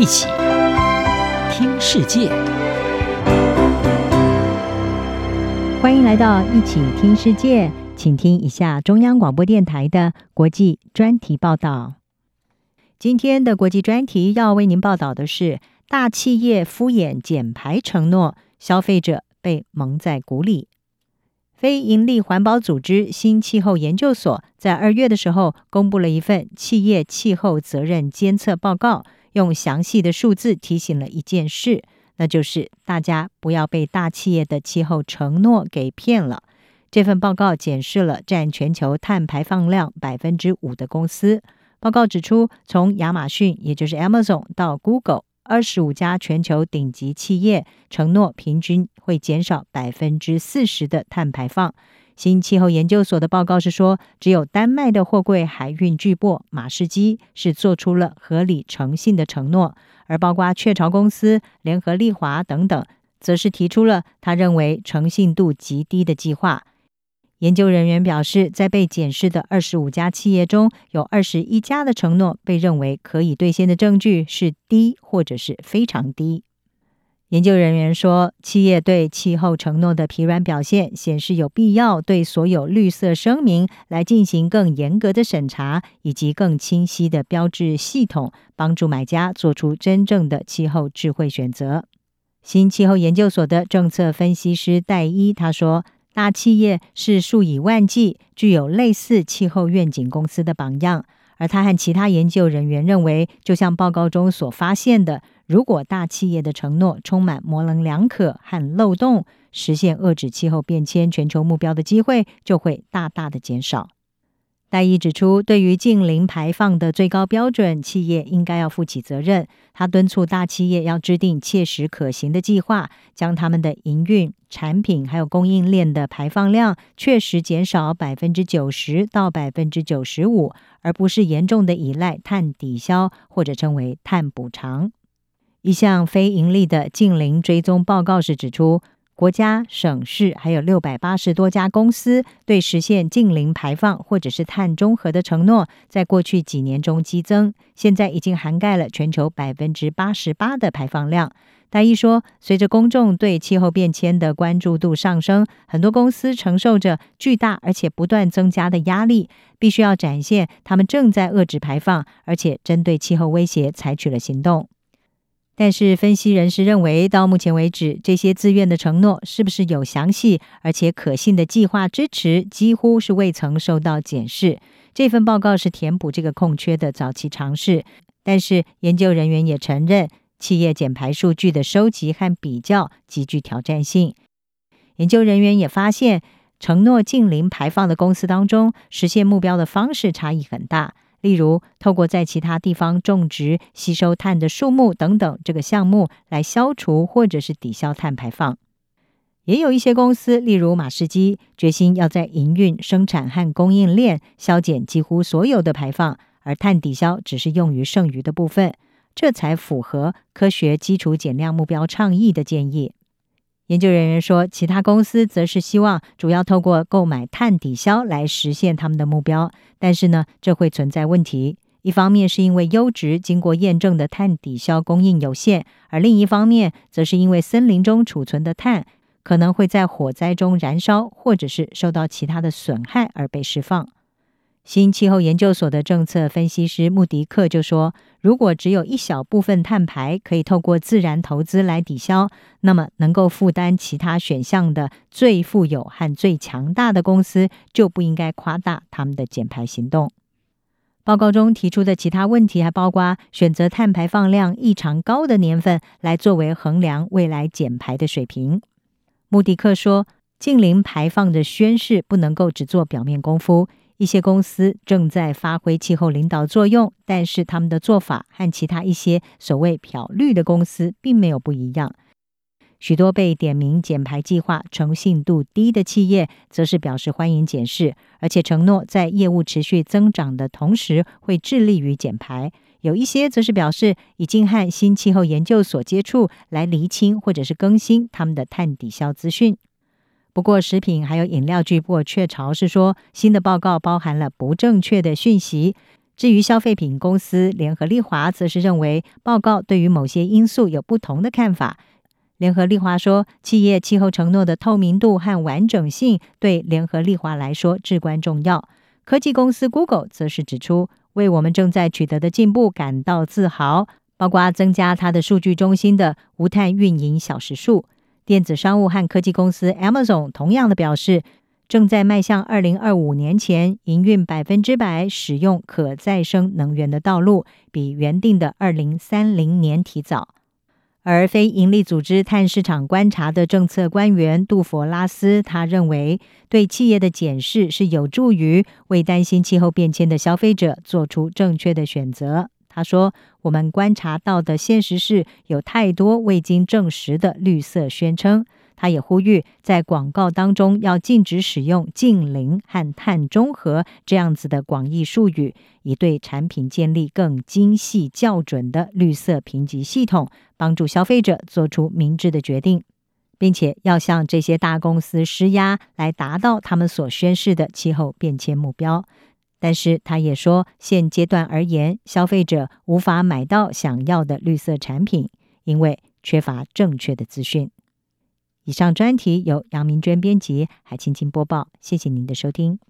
一起听世界，欢迎来到一起听世界，请听一下中央广播电台的国际专题报道。今天的国际专题要为您报道的是：大企业敷衍减排承诺，消费者被蒙在鼓里。非营利环保组织新气候研究所在二月的时候公布了一份企业气候责任监测报告，用详细的数字提醒了一件事，那就是大家不要被大企业的气候承诺给骗了。这份报告检视了占全球碳排放量百分之五的公司。报告指出，从亚马逊，也就是 Amazon 到 Google。二十五家全球顶级企业承诺平均会减少百分之四十的碳排放。新气候研究所的报告是说，只有丹麦的货柜海运巨擘马士基是做出了合理诚信的承诺，而包括雀巢公司、联合利华等等，则是提出了他认为诚信度极低的计划。研究人员表示，在被检视的二十五家企业中，有二十一家的承诺被认为可以兑现的证据是低或者是非常低。研究人员说，企业对气候承诺的疲软表现显示有必要对所有绿色声明来进行更严格的审查，以及更清晰的标志系统，帮助买家做出真正的气候智慧选择。新气候研究所的政策分析师戴伊他说。大企业是数以万计具有类似气候愿景公司的榜样，而他和其他研究人员认为，就像报告中所发现的，如果大企业的承诺充满模棱两可和漏洞，实现遏制气候变迁全球目标的机会就会大大的减少。戴伊指出，对于近零排放的最高标准，企业应该要负起责任。他敦促大企业要制定切实可行的计划，将他们的营运、产品还有供应链的排放量确实减少百分之九十到百分之九十五，而不是严重的依赖碳抵消或者称为碳补偿。一项非营利的近零追踪报告是指出，国家、省市还有六百八十多家公司对实现净零排放或者是碳中和的承诺，在过去几年中激增，现在已经涵盖了全球百分之八十八的排放量。大一说，随着公众对气候变迁的关注度上升，很多公司承受着巨大而且不断增加的压力，必须要展现他们正在遏制排放，而且针对气候威胁采取了行动。但是，分析人士认为，到目前为止，这些自愿的承诺是不是有详细而且可信的计划支持，几乎是未曾受到检视。这份报告是填补这个空缺的早期尝试，但是研究人员也承认，企业减排数据的收集和比较极具挑战性。研究人员也发现，承诺净零排放的公司当中，实现目标的方式差异很大。例如，透过在其他地方种植吸收碳的树木等等，这个项目来消除或者是抵消碳排放。也有一些公司，例如马士基，决心要在营运、生产和供应链削减几乎所有的排放，而碳抵消只是用于剩余的部分，这才符合科学基础减量目标倡议的建议。研究人员说，其他公司则是希望主要透过购买碳抵消来实现他们的目标，但是呢，这会存在问题。一方面是因为优质、经过验证的碳抵消供应有限，而另一方面则是因为森林中储存的碳可能会在火灾中燃烧，或者是受到其他的损害而被释放。新气候研究所的政策分析师穆迪克就说：“如果只有一小部分碳排可以透过自然投资来抵消，那么能够负担其他选项的最富有和最强大的公司就不应该夸大他们的减排行动。”报告中提出的其他问题还包括选择碳排放量异常高的年份来作为衡量未来减排的水平。穆迪克说：“净零排放的宣示不能够只做表面功夫。”一些公司正在发挥气候领导作用，但是他们的做法和其他一些所谓“漂绿”的公司并没有不一样。许多被点名减排计划诚信度低的企业，则是表示欢迎检视，而且承诺在业务持续增长的同时会致力于减排。有一些则是表示已经和新气候研究所接触，来厘清或者是更新他们的碳抵消资讯。不过，食品还有饮料巨擘雀巢是说，新的报告包含了不正确的讯息，至于消费品公司联合利华，则是认为报告对于某些因素有不同的看法。联合利华说，企业气候承诺的透明度和完整性对联合利华来说至关重要。科技公司 Google 则是指出，为我们正在取得的进步感到自豪，包括增加它的数据中心的无碳运营小时数。电子商务和科技公司 Amazon 同样的表示，正在迈向二零二五年前营运百分之百使用可再生能源的道路，比原定的二零三零年提早。而非营利组织碳市场观察的政策官员杜佛拉斯，他认为对企业的检视是有助于为担心气候变迁的消费者做出正确的选择。他说：“我们观察到的现实是有太多未经证实的绿色宣称。”他也呼吁在广告当中要禁止使用“净零”和“碳中和”这样子的广义术语，以对产品建立更精细校准的绿色评级系统，帮助消费者做出明智的决定，并且要向这些大公司施压，来达到他们所宣示的气候变迁目标。但是，他也说，现阶段而言，消费者无法买到想要的绿色产品，因为缺乏正确的资讯。以上专题由杨明娟编辑，海青青播报。谢谢您的收听。